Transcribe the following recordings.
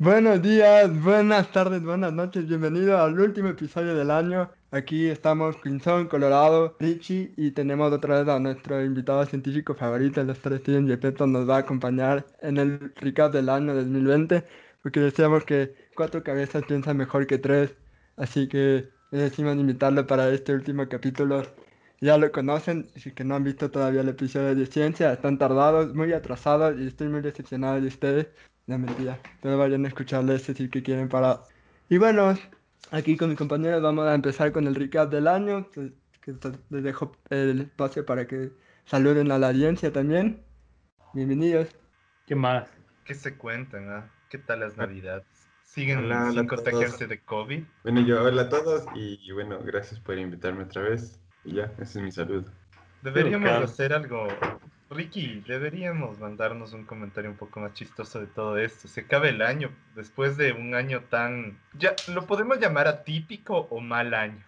Buenos días, buenas tardes, buenas noches, bienvenido al último episodio del año. Aquí estamos Crimson, Colorado, Richie y tenemos otra vez a nuestro invitado científico favorito, el Dr. Steven Gepetto, nos va a acompañar en el recap del año 2020 porque decíamos que cuatro cabezas piensan mejor que tres, así que decimos invitarlo para este último capítulo. Ya lo conocen, si que no han visto todavía el episodio de ciencia, están tardados, muy atrasados y estoy muy decepcionado de ustedes. La mentira. Pero vayan a escucharle ese si que quieren para. Y bueno, aquí con mis compañeros vamos a empezar con el recap del año. Que, les dejo el espacio para que saluden a la audiencia también. Bienvenidos. ¿Qué más? ¿Qué se cuentan? Ah? ¿Qué tal las navidades? ¿Siguen sin contagiarse de COVID? Bueno, yo hola a todos y, bueno, gracias por invitarme otra vez. Y ya, ese es mi saludo. Deberíamos hacer algo Ricky, deberíamos mandarnos un comentario un poco más chistoso de todo esto. Se acaba el año, después de un año tan... Ya, ¿Lo podemos llamar atípico o mal año?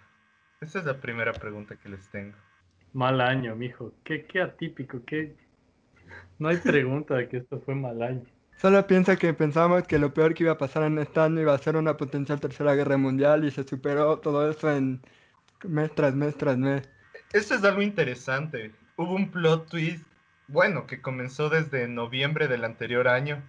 Esa es la primera pregunta que les tengo. Mal año, mijo. ¿Qué, qué atípico? ¿Qué... No hay pregunta de que esto fue mal año. Solo piensa que pensamos que lo peor que iba a pasar en este año iba a ser una potencial tercera guerra mundial y se superó todo eso en mes tras mes tras mes. Eso es algo interesante. Hubo un plot twist bueno, que comenzó desde noviembre del anterior año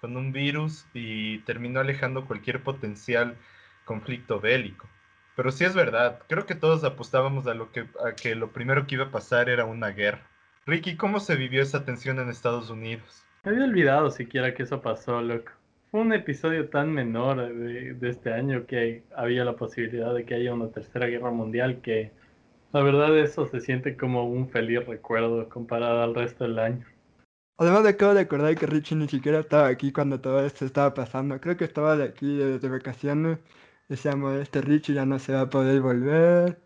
con un virus y terminó alejando cualquier potencial conflicto bélico. Pero sí es verdad, creo que todos apostábamos a, lo que, a que lo primero que iba a pasar era una guerra. Ricky, ¿cómo se vivió esa tensión en Estados Unidos? Me había olvidado siquiera que eso pasó, loco. Fue un episodio tan menor de, de este año que había la posibilidad de que haya una tercera guerra mundial que la verdad eso se siente como un feliz recuerdo comparado al resto del año. Además de acabo de acordar que Richie ni siquiera estaba aquí cuando todo esto estaba pasando. Creo que estaba de aquí de, vacaciones. Decíamos, este Richie ya no se va a poder volver.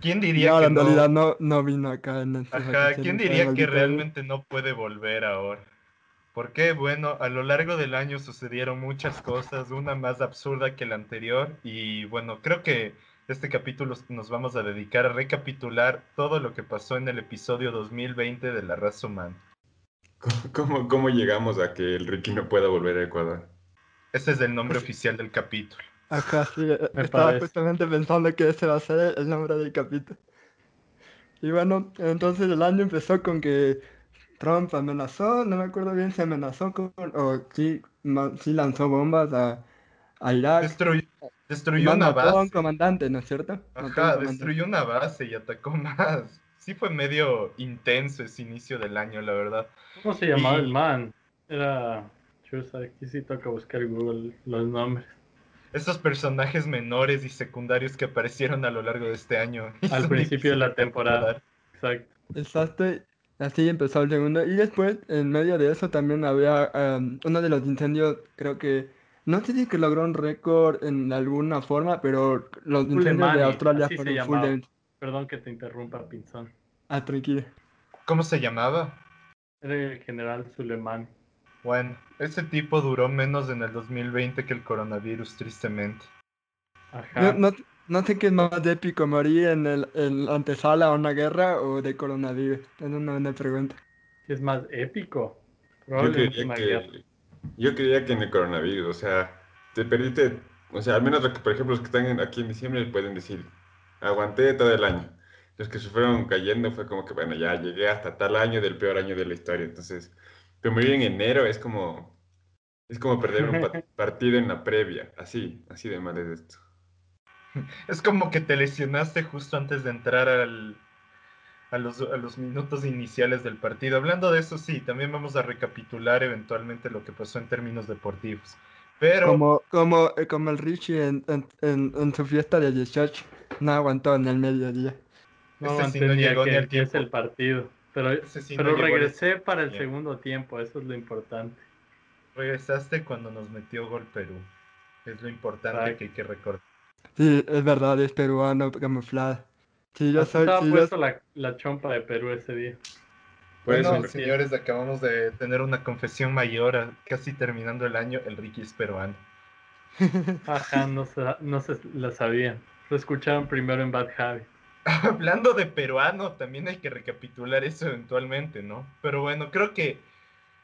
¿Quién diría que en no... realidad no, no vino acá en Ajá, ¿quién diría que realmente no puede volver ahora? Porque, bueno, a lo largo del año sucedieron muchas cosas, una más absurda que la anterior, y bueno, creo que este capítulo nos vamos a dedicar a recapitular todo lo que pasó en el episodio 2020 de La Raza Humana. ¿Cómo, cómo llegamos a que el Ricky no pueda volver a Ecuador? Ese es el nombre oficial del capítulo. Ajá, sí, estaba justamente pensando que ese va a ser el nombre del capítulo. Y bueno, entonces el año empezó con que Trump amenazó, no me acuerdo bien si amenazó con, o sí, sí lanzó bombas a, a Irak. Destruyó una base. un comandante, ¿no es cierto? Ajá, destruyó una base y atacó más. Sí fue medio intenso ese inicio del año, la verdad. ¿Cómo se llamaba el man? Era... aquí sí toca buscar Google los nombres. Esos personajes menores y secundarios que aparecieron a lo largo de este año. Al principio de la temporada. Exacto. Exacto. Así empezó el segundo. Y después, en medio de eso, también había um, uno de los incendios, creo que no sé si que logró un récord en alguna forma, pero los incendios de Australia fueron full Perdón que te interrumpa, Pinzón. Ah, tranquilo. ¿Cómo se llamaba? Era el general Suleiman. Bueno, ese tipo duró menos en el 2020 que el coronavirus, tristemente. Ajá. No, sé qué es más épico, morir en el en antesala a una guerra o de coronavirus. Es una buena pregunta. ¿Qué es más épico? Probablemente una guerra. Yo creía que en el coronavirus, o sea, te perdiste, o sea, al menos, por ejemplo, los que están aquí en diciembre pueden decir, aguanté todo el año. Los que se fueron cayendo fue como que, bueno, ya llegué hasta tal año del peor año de la historia. Entonces, pero morir en enero es como, es como perder un partido en la previa. Así, así de mal es esto. Es como que te lesionaste justo antes de entrar al, a los, minutos iniciales del partido. Hablando de eso, sí, también vamos a recapitular eventualmente lo que pasó en términos deportivos. Pero... Como, como, eh, como el Richie en, en, su fiesta de 18, no aguantó en el mediodía. No aguantó no llegó ni al tiempo. el partido. Pero, pero regresé para el segundo tiempo, eso es lo importante. Regresaste cuando nos metió gol Perú. Es lo importante que hay que recordar. Sí, es verdad, es peruano camuflado. Sí, yo soy. Estaba puesto la, la, chompa de Perú ese día. Bueno, señores, acabamos de tener una confesión mayor, casi terminando el año, el Ricky es peruano. Ajá, no se, no se la sabían. Lo escucharon primero en Bad Javi. Hablando de peruano, también hay que recapitular eso eventualmente, ¿no? Pero bueno, creo que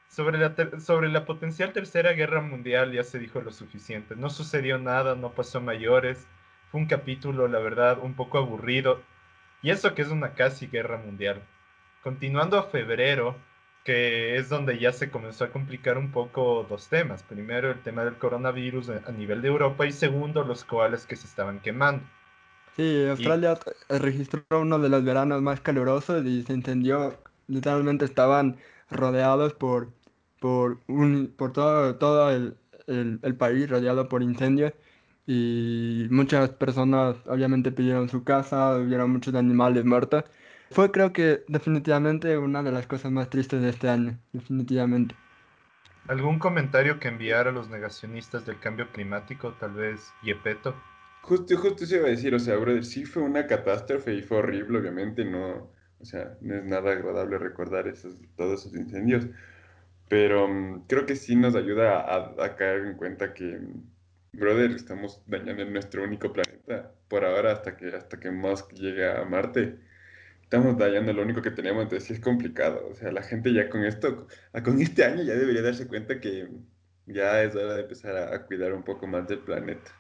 Sobre la, sobre la potencial tercera guerra mundial ya se dijo lo suficiente. No sucedió nada, no pasó mayores. Fue un capítulo, la verdad, un poco aburrido. Y eso que es una casi guerra mundial. Continuando a febrero, que es donde ya se comenzó a complicar un poco dos temas. Primero, el tema del coronavirus a nivel de Europa y segundo, los koalas que se estaban quemando. Sí, Australia registró uno de los veranos más calurosos y se incendió. Literalmente estaban rodeados por por, un, por todo, todo el, el, país rodeado por incendios y muchas personas obviamente pidieron su casa, hubieron muchos animales muertos. Fue creo que definitivamente una de las cosas más tristes de este año, definitivamente. ¿Algún comentario que enviar a los negacionistas del cambio climático, tal vez Yepeto? Justo, justo se iba a decir, o sea, brother, sí fue una catástrofe y fue horrible, obviamente, no, o sea, no es nada agradable recordar esos, todos esos incendios, pero mm, creo que sí nos ayuda a, caer en cuenta que, brother, estamos dañando nuestro único planeta por ahora hasta que, hasta que Musk llegue a Marte. Estamos dañando lo único que tenemos, entonces sí es complicado. O sea, la gente ya con esto, con este año ya debería darse cuenta que ya es hora de empezar a, a cuidar un poco más del planeta.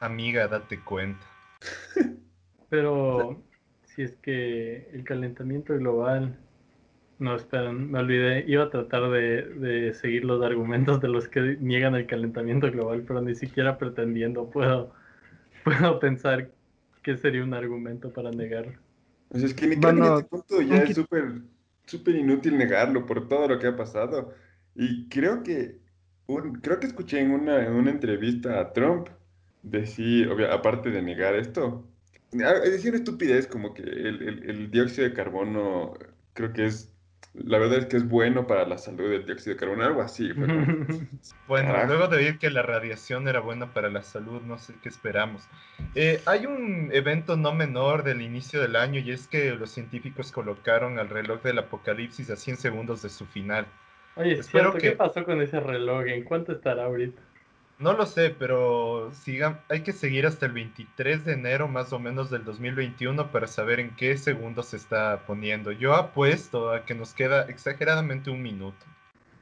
Amiga, date cuenta. Pero si es que el calentamiento global no, esperen, me olvidé. Iba a tratar de, de, seguir los argumentos de los que niegan el calentamiento global, pero ni siquiera pretendiendo puedo, puedo pensar que sería un argumento para negarlo. Pues es que ni en este punto ya es súper súper inútil negarlo por todo lo que ha pasado. Y creo que, un, creo que escuché en una, en una entrevista a Trump decir, aparte de negar esto, decir una estupidez como que el, el, el dióxido de carbono creo que es la verdad es que es bueno para la salud del dióxido de carbono, algo así. bueno, luego de oír que la radiación era buena para la salud, no sé qué esperamos. Eh, hay un evento no menor del inicio del año y es que los científicos colocaron al reloj del apocalipsis a 100 segundos de su final. Oye, Espero que... ¿qué pasó con ese reloj? ¿En cuánto estará ahorita? No lo sé, pero sigan, hay que seguir hasta el 23 de enero más o menos del 2021 para saber en qué segundo se está poniendo. Yo apuesto a que nos queda exageradamente un minuto.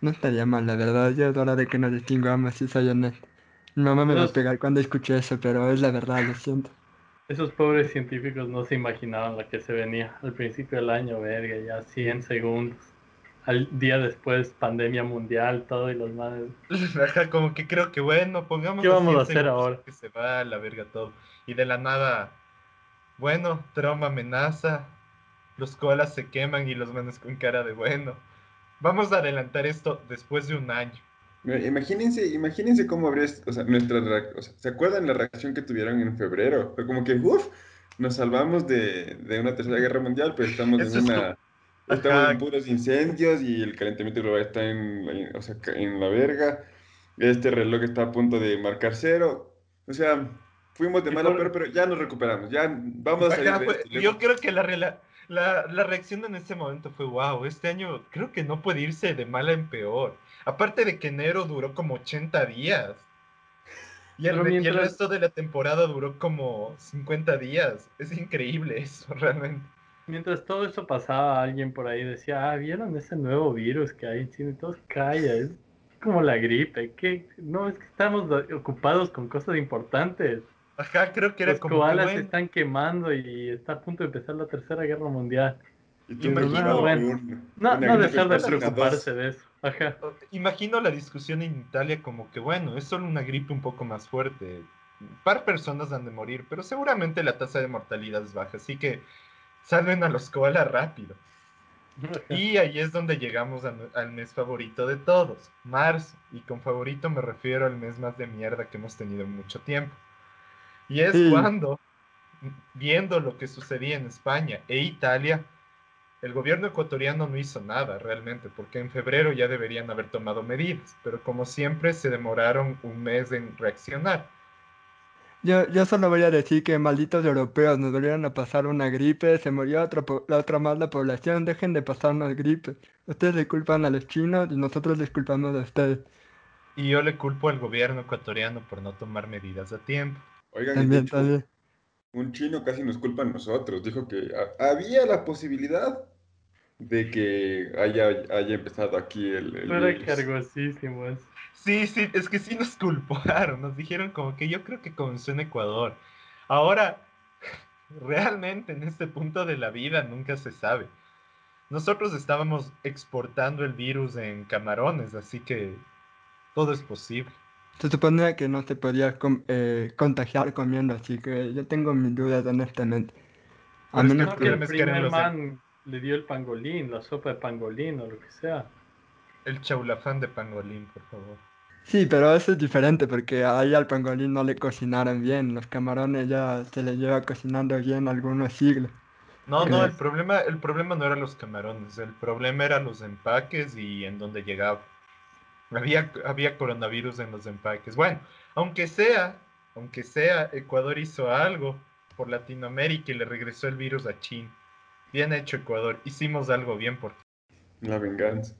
No estaría mal, la verdad. Ya es hora de que nos distingamos, si soy honesto. Mi mamá me va a pegar cuando escuché eso, pero es la verdad, lo siento. Esos pobres científicos no se imaginaban la que se venía al principio del año, verga, ya 100 segundos al día después, pandemia mundial, todo y los madres. como que creo que bueno, pongamos. ¿Qué vamos a hacer ahora? Que se va a la verga todo. Y de la nada, bueno, trauma amenaza, los koalas se queman y los manes con cara de bueno. Vamos a adelantar esto después de un año. Imagínense, imagínense cómo habría, o sea, nuestra, o sea, ¿se acuerdan la reacción que tuvieron en febrero? Fue como que, uff, nos salvamos de, de, una tercera guerra mundial, pero estamos en una Estamos en puros incendios y el calentamiento global está en, o sea, en la verga. Este reloj está a punto de marcar cero. O sea, fuimos de malo pero ya nos recuperamos. Ya vamos a salir pues, Yo creo que la, la, la, reacción en ese momento fue, wow, este año creo que no puede irse de mala en peor. Aparte de que enero duró como 80 días. Y el, y el resto de la temporada duró como 50 días. Es increíble eso, realmente. Mientras todo eso pasaba, alguien por ahí decía, ah, ¿vieron ese nuevo virus que hay en China? todos calla, es como la gripe, que no, es que estamos ocupados con cosas importantes. Ajá, creo que era Los koalas se están quemando y está a punto de empezar la tercera guerra mundial. Imagino, no, no dejar de preocuparse de eso. Ajá. Imagino la discusión en Italia como que, bueno, es solo una gripe un poco más fuerte. Un par personas han de morir, pero seguramente la tasa de mortalidad es baja, así que salven a los koalas rápido. Y ahí es donde llegamos al mes favorito de todos, marzo. Y con favorito me refiero al mes más de mierda que hemos tenido en mucho tiempo. Y es cuando, viendo lo que sucedía en España e Italia, el gobierno ecuatoriano no hizo nada realmente, porque en febrero ya deberían haber tomado medidas, pero como siempre se demoraron un mes en reaccionar. Yo, yo solo voy a decir que malditos europeos nos volvieron a pasar una gripe, se murió otra, la otra más la población, dejen de pasarnos gripe. Ustedes le culpan a los chinos y nosotros les culpamos a ustedes. Y yo le culpo al gobierno ecuatoriano por no tomar medidas a tiempo. Oigan, también, un chino casi nos culpa a nosotros, dijo que había la posibilidad de que haya, haya empezado aquí el... el Era virus. cargosísimo eso. Sí, sí, es que sí nos culparon, nos dijeron como que yo creo que comenzó en Ecuador. Ahora, realmente en este punto de la vida nunca se sabe. Nosotros estábamos exportando el virus en camarones, así que todo es posible. Se suponía que no se podía com- eh, contagiar comiendo, así que yo tengo mis dudas honestamente. A Pero es que menos que el es que eran primer man le dio el pangolín, la sopa de pangolín o lo que sea. El chaulafán de pangolín, por favor. Sí, pero eso es diferente porque ahí al pangolín no le cocinaron bien. Los camarones ya se les lleva cocinando bien algunos siglos. No, ¿Qué no, el problema, el problema no eran los camarones, el problema eran los empaques y en dónde llegaba. Había, había coronavirus en los empaques. Bueno, aunque sea, aunque sea, Ecuador hizo algo por Latinoamérica y le regresó el virus a China. Bien hecho Ecuador, hicimos algo bien por La venganza.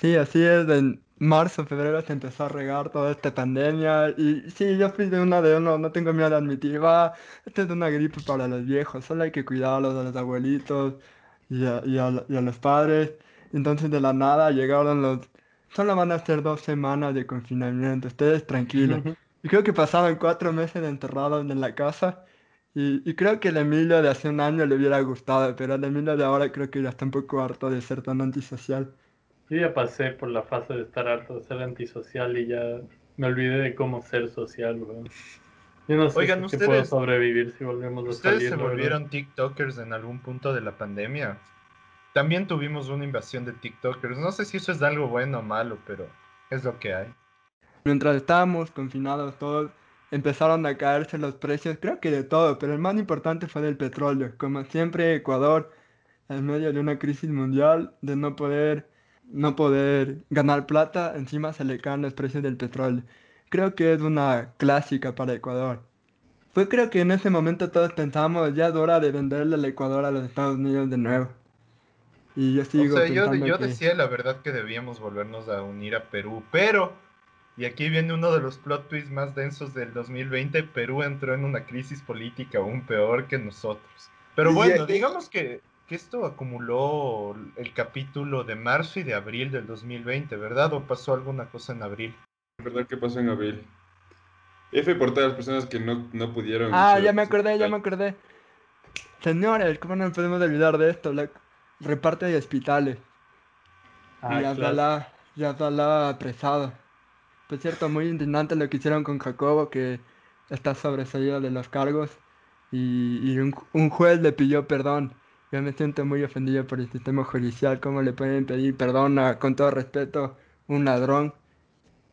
Sí, así es. En marzo, febrero se empezó a regar toda esta pandemia. Y sí, yo fui de una de uno, no tengo miedo de admitir, va, esta es una gripe para los viejos, solo hay que cuidarlos a los abuelitos y a, y a- y a los padres. Entonces de la nada llegaron los... Solo van a ser dos semanas de confinamiento, ustedes tranquilos. Y creo que pasaban cuatro meses enterrados en la casa. Y, y creo que el Emilio de hace un año le hubiera gustado, pero el Emilio de ahora creo que ya está un poco harto de ser tan antisocial. Yo ya pasé por la fase de estar harto de ser antisocial y ya me olvidé de cómo ser social, weón. Yo no sé Oigan, si puedo sobrevivir si volvemos a ¿Ustedes salir, se verdad. volvieron TikTokers en algún punto de la pandemia? También tuvimos una invasión de TikTokers. No sé si eso es algo bueno o malo, pero es lo que hay. Mientras estábamos confinados todos, empezaron a caerse los precios, creo que de todo, pero el más importante fue del petróleo. Como siempre, Ecuador, en medio de una crisis mundial, de no poder, no poder ganar plata, encima se le caen los precios del petróleo. Creo que es una clásica para Ecuador. Fue creo que en ese momento todos pensamos, ya es hora de venderle el Ecuador a los Estados Unidos de nuevo. Y yo sigo o sea, yo, pensando yo que- decía la verdad que debíamos volvernos a unir a Perú, pero, y aquí viene uno de los plot twists más densos del 2020, Perú entró en una crisis política aún peor que nosotros. Pero bueno, aquí- digamos que, que esto acumuló el capítulo de marzo y de abril del 2020, ¿verdad? ¿O pasó alguna cosa en abril? ¿Verdad qué pasó en abril? F por todas las personas que no, no pudieron. Ah, ya me acordé, ya me acordé. Señores, ¿cómo no podemos olvidar de esto? La reparte de hospitales. Ah, y claro. Abdalá, y Abdalá apresado. Por cierto, muy indignante lo que hicieron con Jacobo, que está sobreseído de los cargos. Y, y un, un juez le pidió perdón. Yo me siento muy ofendido por el sistema judicial. ¿Cómo le pueden pedir perdón a, con todo respeto, un ladrón?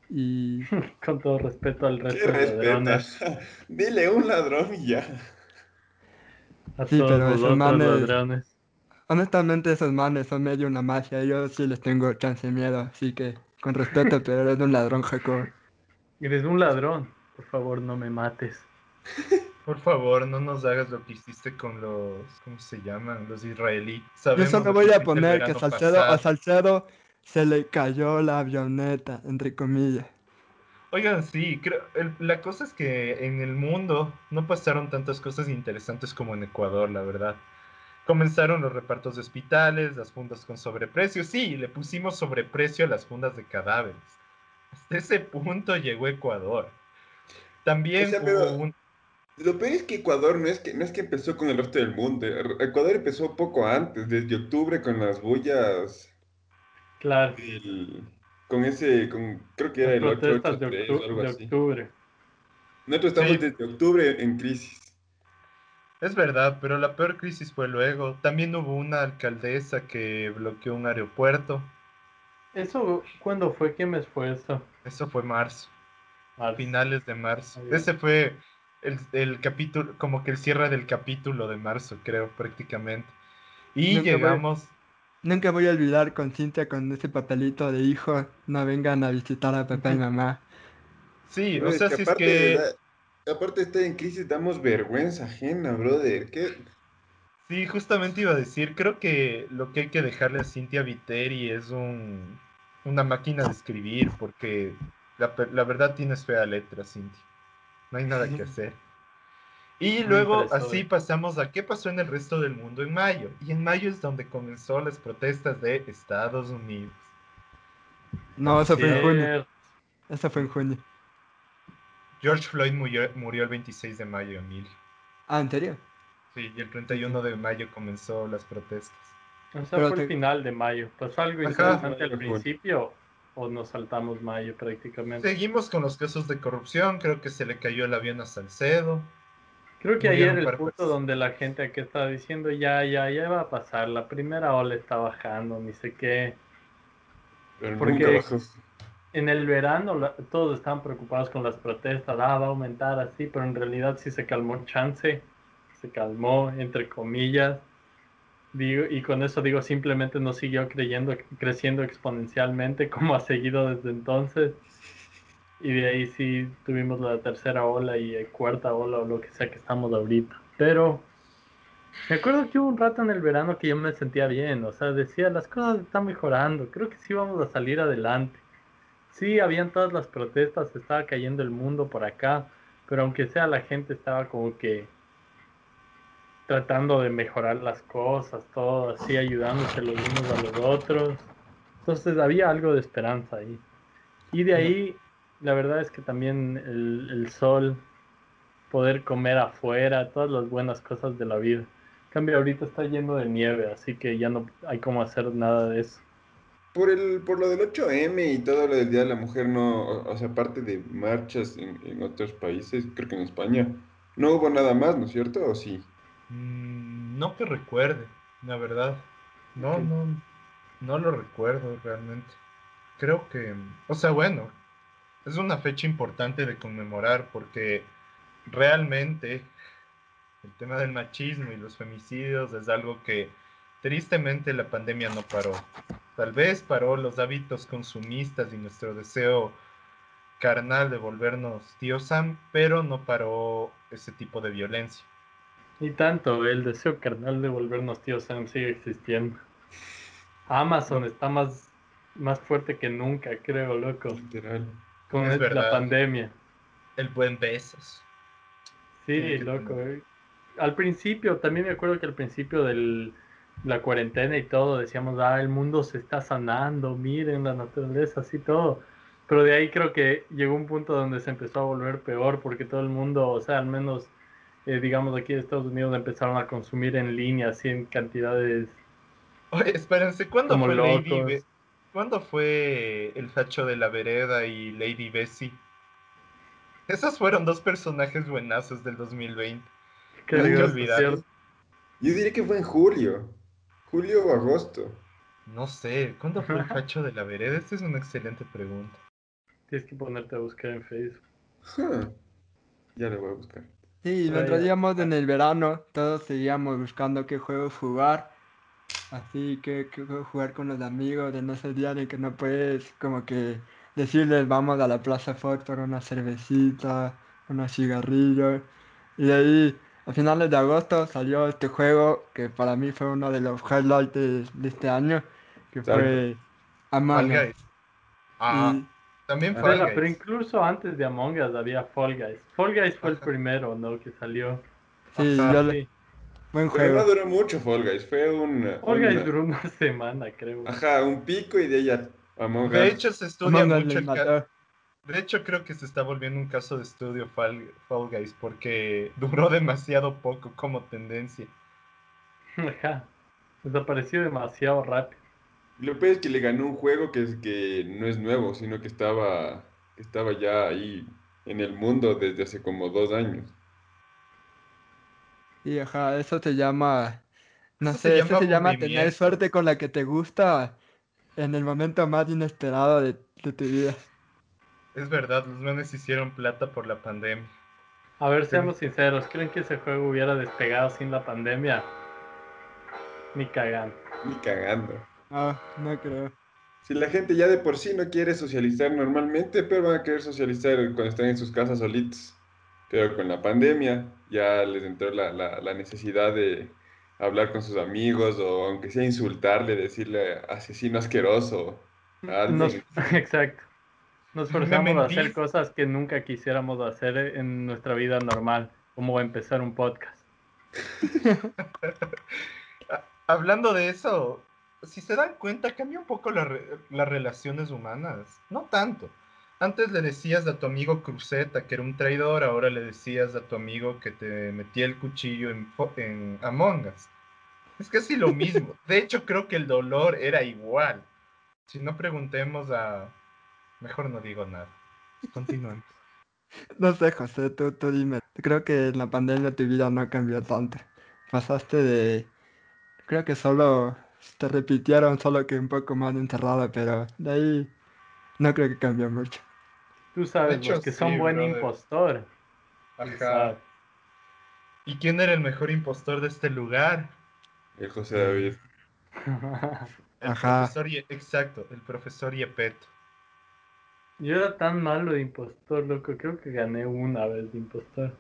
Y Con todo respeto al ¿Qué resto de ladrones. Dile un ladrón y ya. A Sí, todos pero los esos manes- ladrones. honestamente esos manes son medio una magia. Yo sí les tengo chance de miedo. Así que, con respeto, pero eres un ladrón, Jacobo. Eres un ladrón. Por favor, no me mates. Por favor, no nos hagas lo que hiciste con los, ¿cómo se llaman? Los israelíes. Yo solo lo voy a poner que Salcedo, a. Salcedo se le cayó la avioneta, entre comillas. Oigan, sí, creo, el- la cosa es que en el mundo no pasaron tantas cosas interesantes como en Ecuador, la verdad. Comenzaron los repartos de hospitales, las fundas con sobreprecio. Sí, le pusimos sobreprecio a las fundas de cadáveres. Hasta ese punto llegó Ecuador. También O sea, pero- hubo un... Lo peor es que Ecuador no es que, no es que empezó con el resto del mundo. Ecuador empezó poco antes, desde octubre, con las bullas. Claro. del- con ese, con, creo que era Las el 8, protestas de, 8, octu- algo de así. octubre. Nosotros estamos Sí. desde octubre en crisis. Es verdad, pero la peor crisis fue luego. También hubo una alcaldesa que bloqueó un aeropuerto. ¿Eso cuándo fue? ¿Qué mes fue eso? Eso fue marzo. a Marzo. finales de marzo. Ese fue el, el capítulo, como que el cierre del capítulo de marzo, creo, prácticamente. Y Nunca voy- llegamos, Nunca voy a olvidar con Cintia con ese papelito de hijo, no vengan a visitar a papá y mamá. sí, No, o sea, si es que, aparte de estar en crisis, damos vergüenza ajena, brother. ¿Qué? sí, justamente iba a decir, creo que lo que hay que dejarle a Cintia Viteri es un, una máquina de escribir, porque la, verdad tienes fea letra, Cintia. No hay nada que hacer. Y luego así pasamos a qué pasó en el resto del mundo en mayo. Y en mayo es donde comenzó las protestas de Estados Unidos. No, eso fue en junio. Eso fue en junio. George Floyd murió, murió el 26 de mayo, Emilio. Ah, ¿en serio? Sí, y el 31 de mayo comenzó las protestas. O sea, fue el final de mayo. ¿Pasó algo interesante al principio o nos saltamos mayo prácticamente? Seguimos con los casos de corrupción. Creo que se le cayó el avión a Salcedo. Creo que ayer el punto donde la gente aquí estaba diciendo ya, ya, ya va a pasar. La primera ola está bajando, ni sé qué. Porque en el verano todos estaban preocupados con las protestas. Ah, va a aumentar así, pero en realidad sí se calmó chance. Se calmó, entre comillas y con eso digo, simplemente no siguió creyendo, creciendo exponencialmente como ha seguido desde entonces. Y de ahí sí tuvimos la tercera ola y cuarta ola o lo que sea que estamos ahorita. Pero me acuerdo que hubo un rato en el verano que yo me sentía bien, o sea, decía, las cosas están mejorando, creo que sí vamos a salir adelante. Sí, habían todas las protestas, estaba cayendo el mundo por acá, pero aunque sea la gente estaba como que tratando de mejorar las cosas, todo así, ayudándose los unos a los otros. Entonces había algo de esperanza ahí. Y de ahí, la verdad es que también el, sol, poder comer afuera, todas las buenas cosas de la vida. En cambio, ahorita está lleno de nieve, así que ya no hay como hacer nada de eso. Por, el, por lo del 8M y todo lo del Día de la Mujer, no, o sea, aparte de marchas en, en otros países, creo que en España, no hubo nada más, ¿no es cierto? ¿O sí? Mm, no que recuerde, la verdad. No, no, no lo recuerdo realmente. Creo que, o sea, bueno, es una fecha importante de conmemorar porque realmente el tema del machismo y los femicidios es algo que tristemente la pandemia no paró. Tal vez paró los hábitos consumistas y nuestro deseo carnal de volvernos tío Sam, pero no paró ese tipo de violencia. Y tanto, el deseo carnal de volvernos tíos Sam sigue existiendo. Amazon está más, más fuerte que nunca, creo, loco. Literal. Con la pandemia. El buen besos. Sí, loco. Eh. Al principio, también me acuerdo que al principio de la cuarentena y todo, decíamos, ah, el mundo se está sanando, miren la naturaleza, así todo. Pero de ahí creo que llegó un punto donde se empezó a volver peor porque todo el mundo, o sea, al menos eh, digamos, aquí en Estados Unidos empezaron a consumir en línea así en cantidades. Oye, espérense, ¿cuándo fue Lady ¿Cuándo fue el facho de la vereda y Lady Bessie? Esos fueron dos personajes buenazos del 2020. Que olvidar. Yo diría que fue en julio. Julio o agosto. No sé, ¿cuándo fue el facho de la vereda? Esta es una excelente pregunta. Tienes que ponerte a buscar en Facebook. Ya le voy a buscar. Sí, lo traíamos en el verano, todos seguíamos buscando qué juegos jugar, así que qué jugar con los amigos en ese día en que no puedes como que decirles vamos a la Plaza Ford por una cervecita, unos cigarrillos, y de ahí a finales de agosto salió este juego que para mí fue uno de los highlights de, este año, que fue Among Us. Ah. También Fall Guys. Pero incluso antes de Among Us había Fall Guys. Fall Guys fue el primero, ¿no? Que salió. Sí, ya le... Buen juego. no duró mucho Fall Guys, fue un... Fall Guys duró una semana, creo. Ajá, un pico y de ella Among Us. De hecho, se estudia mucho el De hecho, creo que se está volviendo un caso de estudio Fall, Fall Guys porque duró demasiado poco como tendencia. Ajá, desapareció demasiado rápido. Lo peor es que le ganó un juego que, es, que no es nuevo, sino que estaba, estaba ya ahí en el mundo desde hace como dos años. Y ajá, eso te llama, no sé, eso se llama tener suerte con la que te gusta en el momento más inesperado de, de tu vida. Es verdad, los menes hicieron plata por la pandemia. A ver, seamos sinceros, ¿creen que ese juego hubiera despegado sin la pandemia? Ni cagando. Ni cagando. Ah, no creo. Si la gente ya de por sí no quiere socializar normalmente, pero van a querer socializar cuando están en sus casas solitos. Pero con la pandemia ya les entró la, la, necesidad de hablar con sus amigos o aunque sea insultarle, decirle asesino asqueroso. exacto. Nos forzamos a hacer cosas que nunca quisiéramos hacer en nuestra vida normal. cómo empezar un podcast. Hablando de eso, si se dan cuenta, cambia un poco las relaciones humanas. No tanto. Antes le decías a tu amigo Cruzeta que era un traidor, ahora le decías a tu amigo que te metía el cuchillo en, en Among Us. Es casi lo mismo. De hecho, creo que el dolor era igual. Si no preguntemos a... Mejor no digo nada. Continuemos. No sé, José, tú, tú dime. Creo que en la pandemia tu vida no cambió tanto. Pasaste de... Creo que solo te repitieron, solo que un poco más encerrado, pero de ahí no creo que cambió mucho. Tú sabes, que son buen impostor. Ajá. ¿Y quién era el mejor impostor de este lugar? El José David. el Ajá. Profesor, exacto, el profesor Yepeto. Yo era tan malo de impostor, loco. Creo que gané una vez de impostor.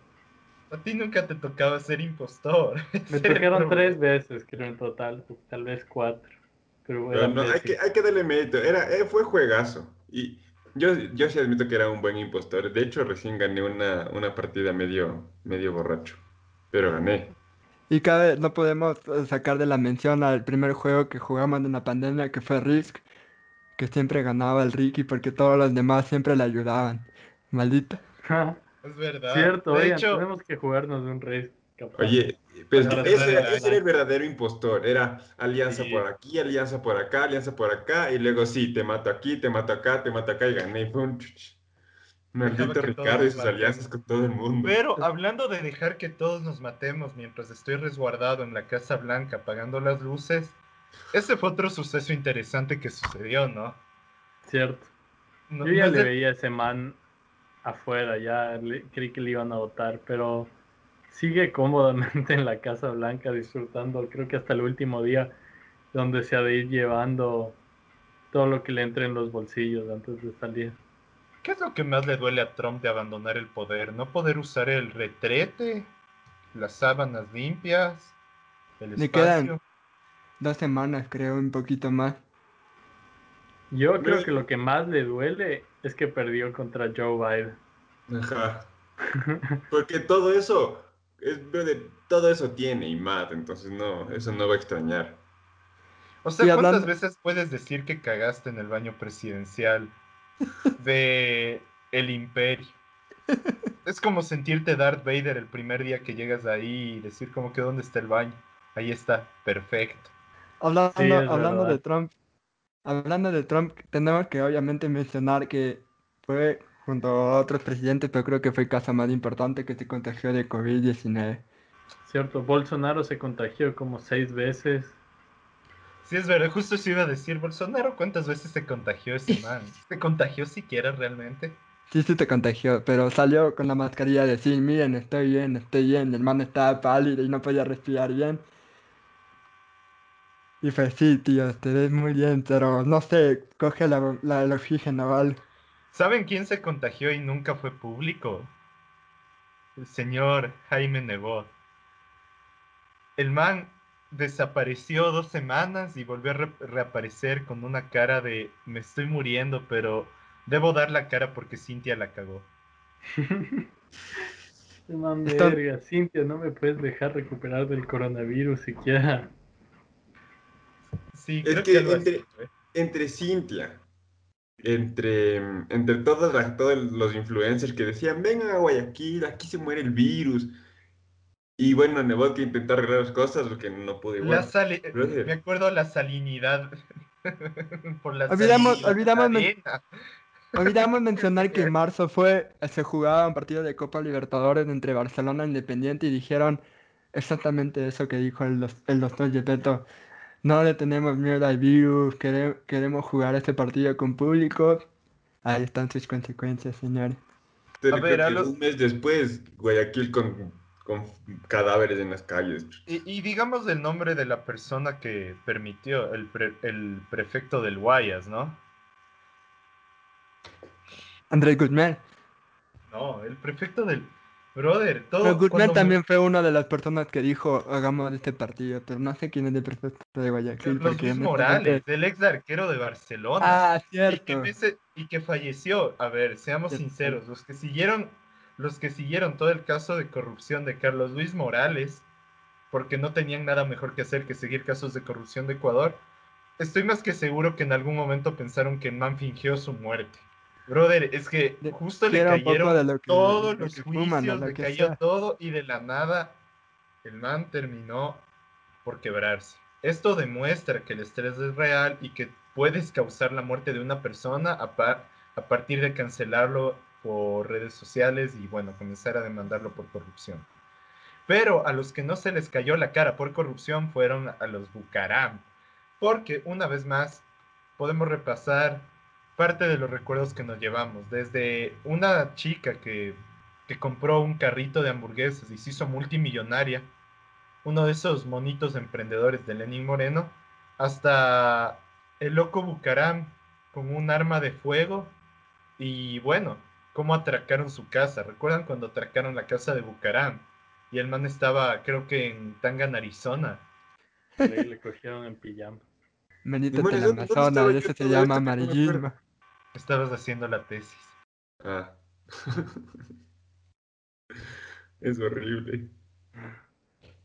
A ti nunca te tocaba ser impostor. Me tocaron tres veces, creo, en total. Tal vez cuatro. Pero, no, hay, que, hay que darle mérito. Era, eh, fue juegazo. Y yo, yo sí admito que era un buen impostor. De hecho, recién gané una, una partida medio, medio borracho. Pero gané. Y cada vez no podemos sacar de la mención al primer juego que jugamos en la pandemia, que fue Risk que siempre ganaba el Ricky porque todos los demás siempre le ayudaban. Maldita. es verdad. Cierto, de hecho... tenemos que jugarnos un rey. Oye, pues ese, era, el verdadero impostor. Era alianza por aquí, alianza por acá, alianza por acá, y luego sí, te mato aquí, te mato acá, te mato acá y gané. Maldito Ricardo y sus alianzas con todo el mundo. Pero hablando de dejar que todos nos matemos mientras estoy resguardado en la Casa Blanca apagando las luces, ese fue otro suceso interesante que sucedió, ¿no? Cierto. Yo ya le veía a ese man afuera, ya creí que le iban a votar, pero sigue cómodamente en la Casa Blanca disfrutando, creo que hasta el último día, donde se ha de ir llevando todo lo que le entre en los bolsillos antes de salir. ¿Qué es lo que más le duele a Trump de abandonar el poder? ¿No poder usar el retrete? ¿Las sábanas limpias? ¿El espacio? Dos semanas, creo, un poquito más. Yo creo que lo que más le duele es que perdió contra Joe Biden. Ajá. Porque todo eso, es, todo eso tiene y más, entonces no, eso no va a extrañar. O sea, ¿cuántas veces puedes decir que cagaste en el baño presidencial de el imperio? Es como sentirte Darth Vader el primer día que llegas ahí y decir como que dónde está el baño. Ahí está, perfecto. Hablando, hablando de Trump, hablando de Trump, tenemos que obviamente mencionar que fue junto a otros presidentes, pero creo que fue el caso más importante que se contagió de COVID-19. Cierto, Bolsonaro se contagió como seis veces. Sí, es verdad, justo se iba a decir, Bolsonaro, ¿cuántas veces se contagió ese man? ¿Se contagió siquiera realmente? Sí, sí te contagió, pero salió con la mascarilla de decir, miren, estoy bien, estoy bien, el man estaba pálido y no podía respirar bien. Y fue, sí, tío, te ves muy bien, pero no sé, coge la, la, el oxígeno, ¿vale? ¿Saben quién se contagió y nunca fue público? El señor Jaime Nebot. El man desapareció dos semanas y volvió a reaparecer con una cara de me estoy muriendo, pero debo dar la cara porque Cintia la cagó. man verga, Cintia, no me puedes dejar recuperar del coronavirus siquiera es que, entre, entre, Cintia, entre, entre todos los influencers que decían, vengan a Guayaquil, aquí se muere el virus. Y bueno, Nebot que intentó arreglar las cosas, lo que no pude igual. me acuerdo la salinidad. por la olvidamos, olvidamos, olvidamos mencionar que en marzo fue, se jugaba un partido de Copa Libertadores entre Barcelona e Independiente y dijeron exactamente eso que dijo el, el doctor Gepetto no le tenemos miedo al virus, queremos jugar este partido con público. Ahí están sus consecuencias, señores. a ver, Un mes después, Guayaquil con, con cadáveres en las calles. Y, digamos el nombre de la persona que permitió, el, el prefecto del Guayas, ¿no? Andrés Guzmán. No, el prefecto del... Brother, todo. Pero también fue una de las personas que dijo hagamos este partido, pero no sé quién es el prefecto de Guayaquil. Los Luis Morales, el ex arquero de Barcelona. Ah, cierto. Y que, falleció. A ver, seamos sinceros, los que siguieron, los que siguieron todo el caso de corrupción de Carlos Luis Morales, porque no tenían nada mejor que hacer que seguir casos de corrupción de Ecuador, estoy más que seguro que en algún momento pensaron que el man fingió su muerte. Brother, es que justo le cayeron todos los juicios, le cayó todo y de la nada el man terminó por quebrarse. Esto demuestra que el estrés es real y que puedes causar la muerte de una persona a, a partir de cancelarlo por redes sociales y bueno, comenzar a demandarlo por corrupción. Pero a los que no se les cayó la cara por corrupción fueron a los Bucaram, porque una vez más podemos repasar parte de los recuerdos que nos llevamos, desde una chica que, que compró un carrito de hamburguesas y se hizo multimillonaria, uno de esos monitos emprendedores de Lenín Moreno, hasta el loco Bucaram con un arma de fuego y bueno, cómo atracaron su casa. ¿Recuerdan cuando atracaron la casa de Bucaram? Y el man estaba, creo que en Tangan, Arizona. Le, cogieron en pijama. Menito de la Amazona, eso se llama amarillismo. Estabas haciendo la tesis. Ah. es horrible.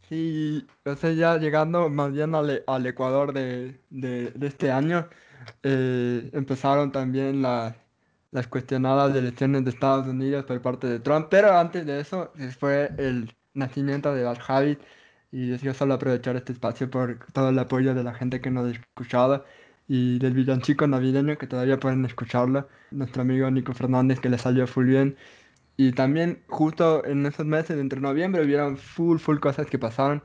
Sí, o sea, ya llegando más bien al, al Ecuador de, de, de, este año, eh, empezaron también las, las cuestionadas elecciones de Estados Unidos por parte de Trump, pero antes de eso fue el nacimiento de Bad Habit y yo solo aprovechar este espacio por todo el apoyo de la gente que nos ha escuchado y del villancico navideño que todavía pueden escucharlo, nuestro amigo Nico Fernández que le salió full bien y también justo en esos meses, entre noviembre, hubieron full, full cosas que pasaron.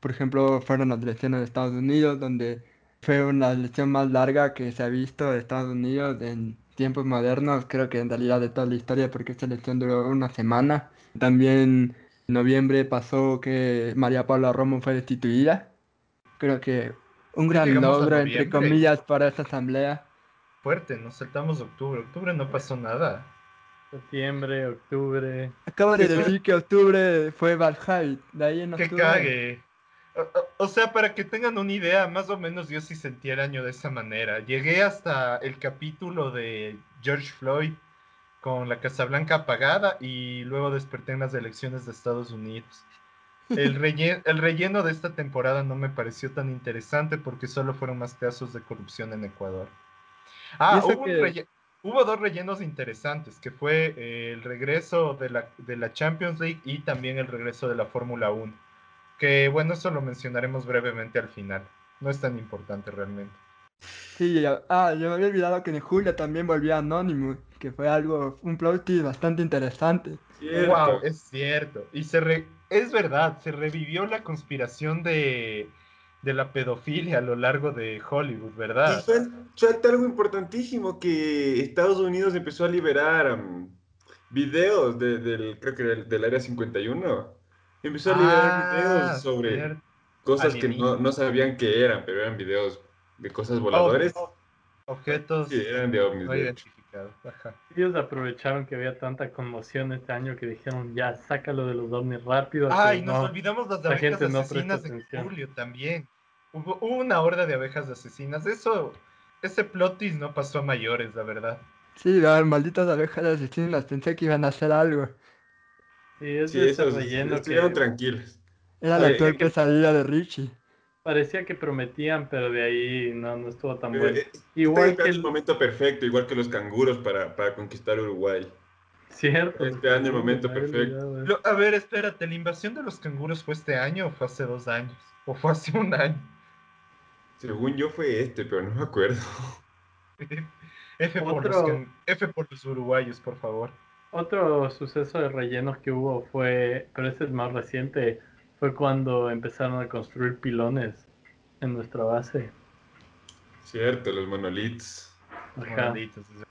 Por ejemplo, fueron las elecciones de Estados Unidos, donde fue una elección más larga que se ha visto de Estados Unidos en tiempos modernos, creo que en realidad de toda la historia, porque esta elección duró una semana. También en noviembre pasó que María Paula Romo fue destituida. Creo que un gran logro, entre comillas, para esta asamblea. Fuerte, nos saltamos octubre. Octubre no pasó nada. Septiembre, octubre. Acabo de decir que octubre fue Valhalla, de ahí en octubre. Que cague. O, sea, para que tengan una idea, más o menos yo sí sentí el año de esa manera. Llegué hasta el capítulo de George Floyd con la Casa Blanca apagada y luego desperté en las elecciones de Estados Unidos. El relleno, el relleno de esta temporada no me pareció tan interesante porque solo fueron más casos de corrupción en Ecuador. Ah, hubo dos rellenos interesantes, que fue eh, el regreso de la, de la, Champions League y también el regreso de la Fórmula 1. Que bueno, eso lo mencionaremos brevemente al final. No es tan importante realmente. Sí, ah, yo me había olvidado que en julio también volvió Anonymous, que fue algo, un plot bastante interesante. Wow, es cierto. Y se es verdad, se revivió la conspiración de de la pedofilia a lo largo de Hollywood, ¿verdad? Y suelta algo importantísimo que Estados Unidos empezó a liberar um, videos de, del, creo que del, Área 51. Empezó a liberar ah, videos sobre cosas que no, no, sabían que eran, pero eran videos de cosas voladores. Objetos sí, eran de ovnis. Ellos aprovecharon que había tanta conmoción este año que dijeron, ya, sácalo de los ovnis rápido. Ay, nos olvidamos las abejas asesinas de julio también. Hubo, una horda de abejas asesinas. Eso, ese plotis no pasó a mayores, la verdad. Sí, las malditas abejas asesinas, pensé que iban a hacer algo. Sí, eso es relleno. Estuvieron tranquilos. Era la actual pesadilla de Richie. Parecía que prometían, pero de ahí no, no estuvo tan bueno. Eh, igual que el momento perfecto, igual que los canguros para, para conquistar Uruguay. Cierto. Este año, el momento perfecto. a ver, espérate, ¿la invasión de los canguros fue este año o fue hace dos años? ¿O fue hace un año? Según yo fue este, pero no me acuerdo. F, por los, F por los uruguayos, por favor. Otro suceso de rellenos que hubo fue, pero este es más reciente, fue cuando empezaron a construir pilones en nuestra base. Cierto, los monolitos.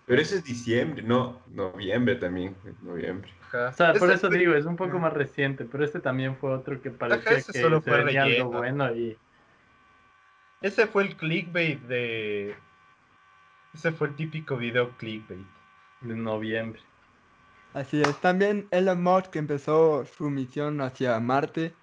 Pero ese es diciembre, no, noviembre también, noviembre. O sea, por eso digo, es un poco más reciente, pero este también fue otro que parecía que solo fue algo bueno y... Ese fue el clickbait de... Ese fue el típico video clickbait. De noviembre. Así es, también Elon Musk empezó su misión hacia Marte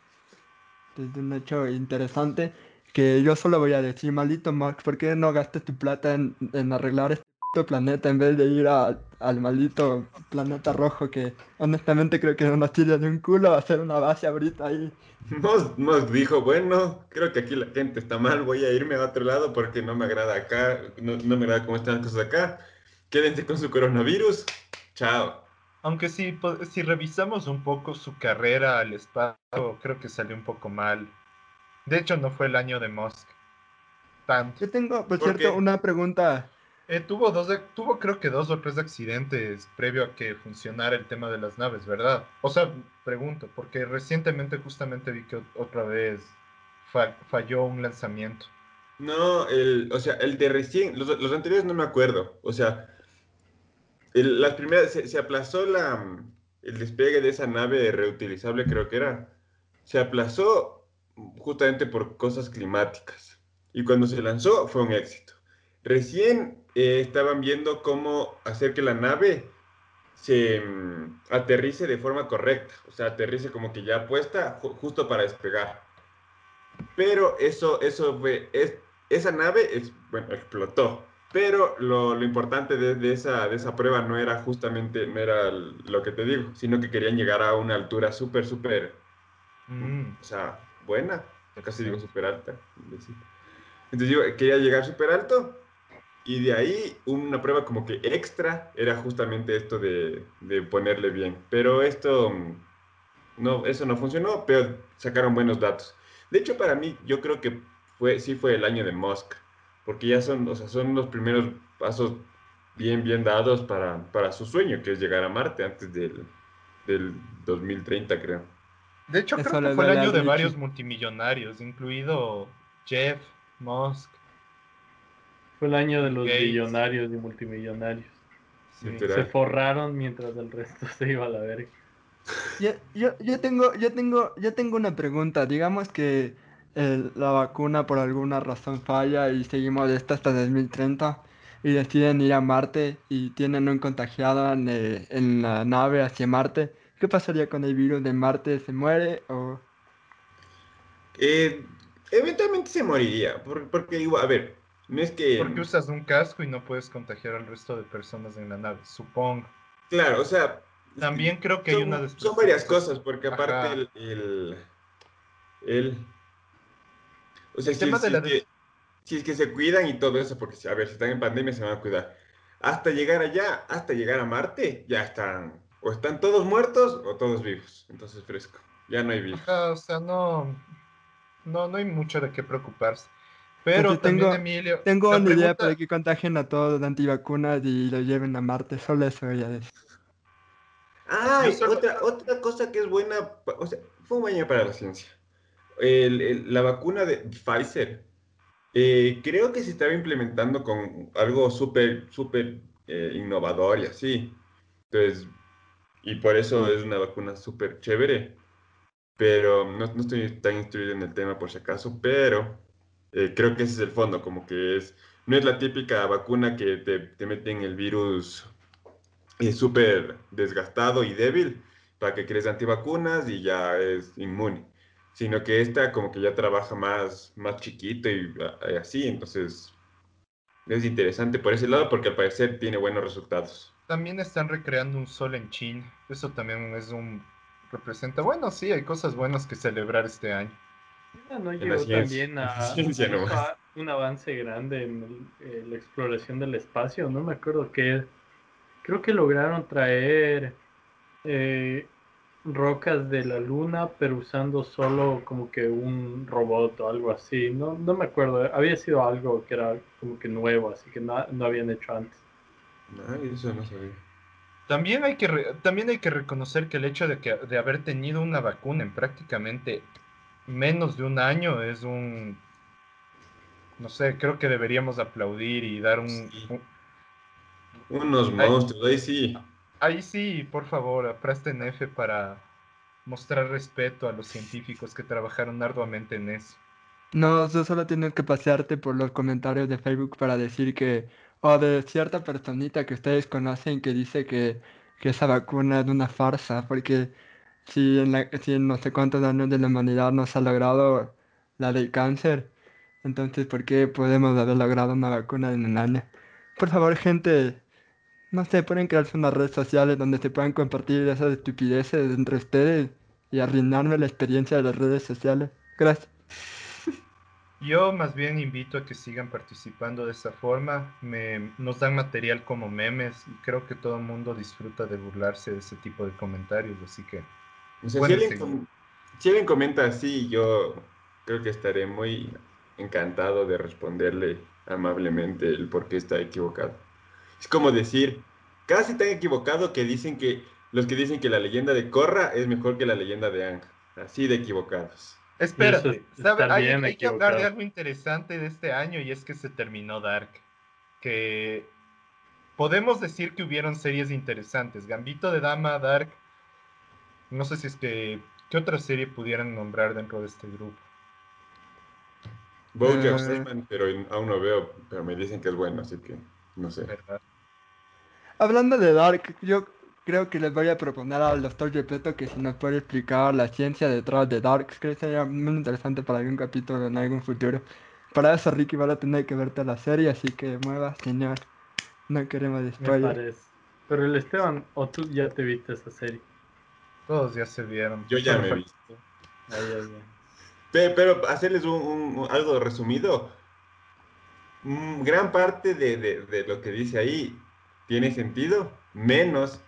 es un hecho interesante que yo solo voy a decir, maldito Max, ¿por qué no gastas tu plata en, arreglar este planeta en vez de ir a, al maldito planeta rojo que honestamente creo que no nos tira de un culo a hacer una base ahorita ahí. Nos, dijo, bueno, creo que aquí la gente está mal, voy a irme a otro lado porque no me agrada acá, no, no me agrada cómo están las cosas acá. Quédense con su coronavirus. Chao. Aunque si, si revisamos un poco su carrera al espacio, creo que salió un poco mal. De hecho, no fue el año de Musk. Tanto. Yo tengo, por cierto, una pregunta. Eh, tuvo, dos, tuvo creo que dos o tres accidentes previo a que funcionara el tema de las naves, ¿verdad? O sea, pregunto, porque recientemente justamente vi que otra vez falló un lanzamiento. No, el, o sea, el de recién, los, los anteriores no me acuerdo. O sea, las primeras, se, aplazó la, el despegue de esa nave reutilizable, creo que era. Se aplazó justamente por cosas climáticas. Y cuando se lanzó fue un éxito. Recién eh, estaban viendo cómo hacer que la nave se mm, aterrice de forma correcta. O sea, aterrice como que ya puesta justo para despegar. Pero eso, eso fue, es, esa nave, explotó. Pero lo, lo importante de, de, esa, de esa prueba no era justamente, no era lo que te digo, sino que querían llegar a una altura súper, súper, mm. o sea, buena, casi digo súper alta. Entonces yo quería llegar súper alto y de ahí una prueba como que extra era justamente esto de, de ponerle bien. Pero esto, no, eso no funcionó, pero sacaron buenos datos. De hecho, para mí, yo creo que fue, sí fue el año de Musk porque ya son, o sea, son los primeros pasos bien, bien dados para, para su sueño, que es llegar a Marte antes del, del 2030, creo. De hecho, creo que fue el año de varios multimillonarios, incluido Jeff, Musk. Fue el año de los millonarios y multimillonarios. se forraron mientras el resto se iba a la verga. Yo, yo, yo, tengo, yo, tengo, yo tengo una pregunta. Digamos que la vacuna por alguna razón falla y seguimos esta hasta 2030 y deciden ir a Marte y tienen un contagiado en, eh, en, la nave hacia Marte, ¿qué pasaría con el virus de Marte? ¿Se muere o...? Eh, eventualmente se moriría, porque, igual, a ver, no es que... Porque usas un casco y no puedes contagiar al resto de personas en la nave, supongo. Claro, o sea... También creo que hay una... Son varias cosas, porque aparte el, el o sea, si, es que se cuidan y todo eso, porque a ver, si están en pandemia se van a cuidar. Hasta llegar allá, hasta llegar a Marte, ya están, o están todos muertos o todos vivos. Entonces fresco, ya no hay vida. o sea, no, no, no hay mucho de qué preocuparse. Pero tengo, Emilio. Tengo una idea para que contagien a todos de antivacunas y lo lleven a Marte. Solo eso ya es. Ah, otra, otra cosa que es buena, o sea, fue un año para la ciencia la vacuna de Pfizer, eh, creo que se estaba implementando con algo súper, súper eh, innovador y así. Entonces, y por eso es una vacuna súper chévere. Pero no, no, estoy tan instruido en el tema por si acaso, pero eh, creo que ese es el fondo, como que es, no es la típica vacuna que te, te meten el virus súper desgastado y débil para que crees antivacunas y ya es inmune sino que esta como que ya trabaja más, más chiquito y, así, entonces es interesante por ese lado porque al parecer tiene buenos resultados. También están recreando un sol en China, eso también es un representa, bueno, sí, hay cosas buenas que celebrar este año. no llegó también a, un avance grande en, eh, la exploración del espacio, no me acuerdo qué, creo que lograron traer eh, rocas de la luna, pero usando solo como que un robot o algo así. No, no me acuerdo, había sido algo que era como que nuevo, así que no, no habían hecho antes. eso no sabía. También hay, que también hay que reconocer que el hecho de, que, de haber tenido una vacuna en prácticamente menos de un año es un... No sé, creo que deberíamos aplaudir y dar un... Unos monstruos, ahí sí ahí sí, por favor, presten F para mostrar respeto a los científicos que trabajaron arduamente en eso. No, tú solo tienes que pasearte por los comentarios de Facebook para decir que, o de cierta personita que ustedes conocen que dice que, que esa vacuna es una farsa, porque si en, la, si en no sé cuántos años de la humanidad no se ha logrado la del cáncer, entonces ¿por qué podemos haber logrado una vacuna en un año? Por favor, gente, no sé, pueden crearse unas redes sociales donde se puedan compartir esas estupideces entre ustedes y arruinarme la experiencia de las redes sociales. Gracias. Yo más bien invito a que sigan participando de esa forma. Me, nos dan material como memes y creo que todo el mundo disfruta de burlarse de ese tipo de comentarios, así que... si, alguien comenta así, yo creo que estaré muy encantado de responderle amablemente el por qué está equivocado. Es como decir, casi tan equivocado que dicen que los que dicen que la leyenda de Korra es mejor que la leyenda de Ang. Así de equivocados. Espérate, hay, que hablar de algo interesante de este año y es que se terminó Dark. Que podemos decir que hubieron series interesantes. Gambito de Dama, Dark. No sé si es que. ¿Qué otra serie pudieran nombrar dentro de este grupo? Bojack uh, pero aún no veo, pero me dicen que es bueno, así que no sé. Hablando de Dark, yo creo que les voy a proponer al doctor Gepetto que si nos puede explicar la ciencia detrás de Dark, creo que sería muy interesante para algún capítulo en algún futuro. Para eso, Ricky, va a tener que verte la serie, así que mueva, señor. No queremos spoiler. Pero el Esteban, o tú ya te viste esa serie. Todos ya se vieron. Yo ya me he visto. Pero, hacerles un, algo resumido. Mm, gran parte de, de lo que dice ahí tiene sentido, menos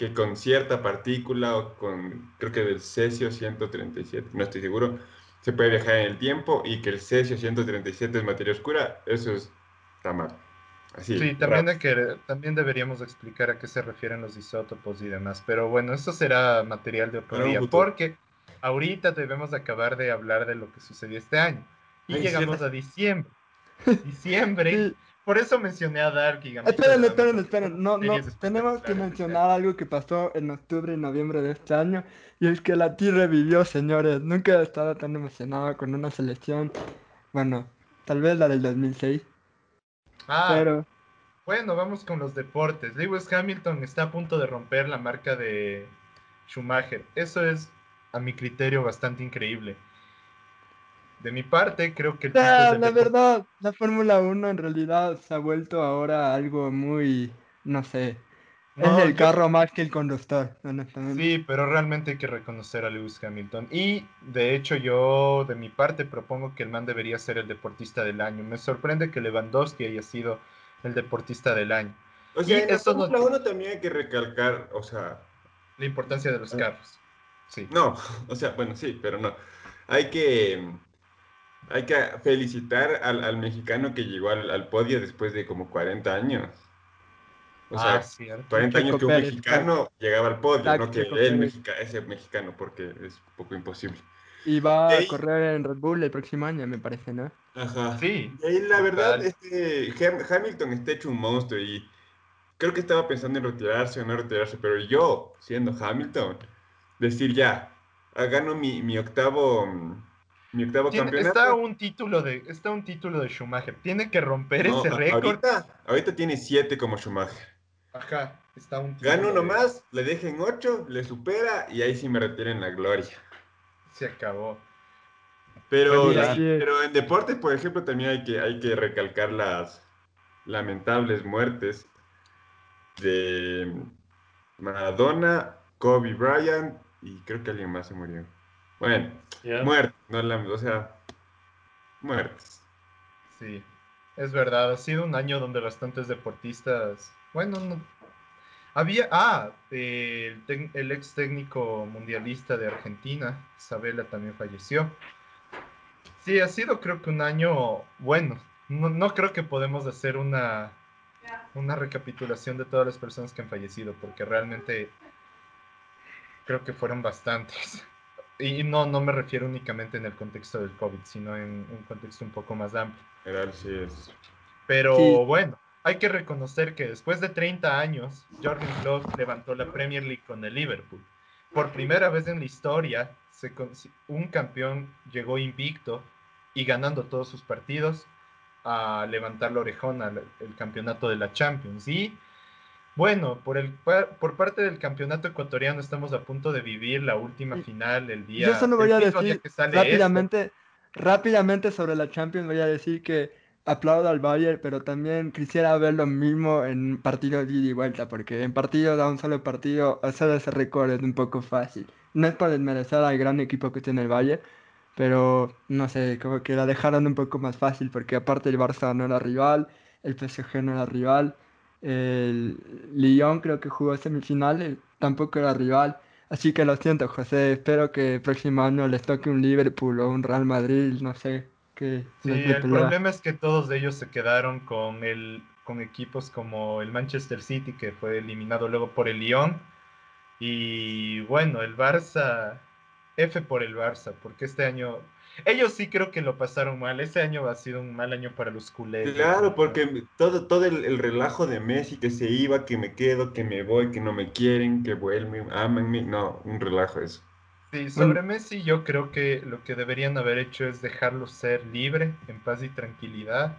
que con cierta partícula o con, creo que del cesio 137, no estoy seguro, se puede viajar en el tiempo y que el cesio 137 es materia oscura, eso está mal. Así, sí, también, que, también deberíamos explicar a qué se refieren los isótopos y demás, pero bueno, esto será material de otro día, porque ahorita debemos acabar de hablar de lo que sucedió este año. Y llegamos a diciembre. Diciembre. Por eso mencioné a Dark y Esperen, esperen, esperen. No, no, tenemos que mencionar algo que pasó en octubre y noviembre de este año. Y es que la T revivió, señores. Nunca he estado tan emocionado con una selección. Bueno, tal vez la del 2006. Ah, pero... bueno, vamos con los deportes. Lewis Hamilton está a punto de romper la marca de Schumacher. Eso es, a mi criterio, bastante increíble. De mi parte, creo que... Ah, la verdad, la Fórmula 1 en realidad se ha vuelto ahora algo muy, no sé, es el carro más que el conductor, honestamente. Sí, pero realmente hay que reconocer a Lewis Hamilton. Y de hecho yo, de mi parte, propongo que el man debería ser el deportista del año. Me sorprende que Lewandowski haya sido el deportista del año. O sea, en la Fórmula 1 también hay que recalcar, o sea... La importancia de los ah. carros. Sí. No, o sea, bueno, sí, pero no. Hay que hay que felicitar al, mexicano que llegó al, podio después de como 40 años. O sea, 40 ah, años que un mexicano llegaba al podio, no que él, ese mexicano, porque es un poco imposible. Y va a correr en Red Bull el próximo año, me parece, ¿no? Ajá. Sí. Y ahí la verdad, este, Hamilton está hecho un monstruo y creo que estaba pensando en retirarse o no retirarse, pero yo, siendo Hamilton, decir ya, gano mi, mi octavo mi octavo campeonato. Está un título de, está un título de Schumacher. Tiene que romper ese récord. Ahorita, tiene siete como Schumacher. Ajá, está un Gano uno más, le dejen ocho, le supera y ahí sí me retiren la gloria. Se acabó. Pero, pues pero en deporte, por ejemplo, también hay que, hay que recalcar las lamentables muertes de Maradona, Kobe Bryant y creo que alguien más se murió. Bueno, muertes, no la, o sea, muertes. Sí, es verdad, ha sido un año donde bastantes deportistas, bueno, no, había, ah, el, el, ex técnico mundialista de Argentina, Isabela, también falleció. Sí, ha sido creo que un año bueno. No, no creo que podemos hacer una, una recapitulación de todas las personas que han fallecido, porque realmente creo que fueron bastantes. Y no, no me refiero únicamente en el contexto del COVID, sino en un contexto un poco más amplio. es. Pero bueno, hay que reconocer que después de 30 años, Jordan Klopp levantó la Premier League con el Liverpool. Por primera vez en la historia, un campeón llegó invicto y ganando todos sus partidos a levantar la orejona, el campeonato de la Champions. Y bueno, por, el, por parte del campeonato ecuatoriano estamos a punto de vivir la última final el día. Yo solo voy a decir rápidamente, rápidamente sobre la Champions, voy a decir que aplaudo al Bayern, pero también quisiera ver lo mismo en partidos de ida y vuelta, porque en partidos a un solo partido hacer ese récord es un poco fácil. No es por desmerecer al gran equipo que tiene el Bayern, pero no sé, como que la dejaron un poco más fácil, porque aparte el Barça no era rival, el PSG no era rival, el Lyon creo que jugó semifinales, tampoco era rival. Así que lo siento, José. Espero que el próximo año les toque un Liverpool o un Real Madrid, no sé. Que sí, el problema es que todos ellos se quedaron con, el, con equipos como el Manchester City, que fue eliminado luego por el Lyon. Y bueno, el Barça, F por el Barça, porque este año ellos sí creo que lo pasaron mal. Este año ha sido un mal año para los culés. Claro, porque todo, todo el, relajo de Messi, que se iba, que me quedo, que me voy, que no me quieren, que vuelven, amanme. No, un relajo eso. Sí, sobre Messi yo creo que lo que deberían haber hecho es dejarlo ser libre, en paz y tranquilidad.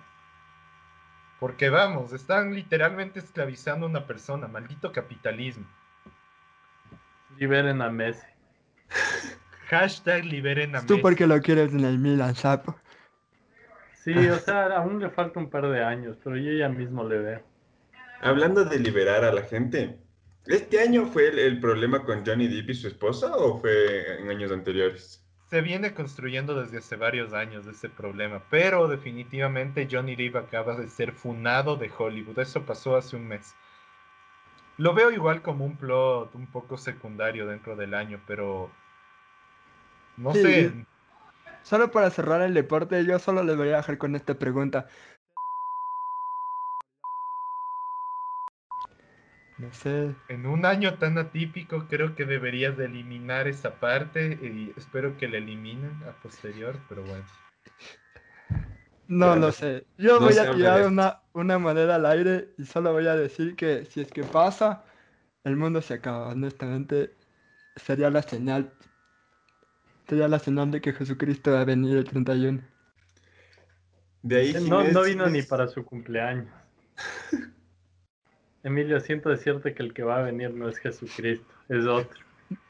Porque vamos, están literalmente esclavizando a una persona, maldito capitalismo. Liberen a Messi. Hashtag liberen a Tú porque lo quieres en el Milan, sapo. Sí, o sea, aún le falta un par de años, pero yo ya mismo le veo. Hablando de liberar a la gente, ¿este año fue el, problema con Johnny Depp y su esposa o fue en años anteriores? Se viene construyendo desde hace varios años ese problema, pero definitivamente Johnny Depp acaba de ser funado de Hollywood. Eso pasó hace un mes. Lo veo igual como un plot un poco secundario dentro del año, pero no sé. Solo para cerrar el deporte, yo solo les voy a dejar con esta pregunta. No sé. En un año tan atípico, creo que deberías de eliminar esa parte y espero que la eliminen a posterior, pero bueno. No lo sé. Yo voy a tirar una, una moneda al aire y solo voy a decir que si es que pasa, el mundo se acaba. Honestamente, sería la señal señal de que Jesucristo va a venir el 31. De ahí no, no vino ni para su cumpleaños. Emilio, siento decirte que el que va a venir no es Jesucristo, es otro.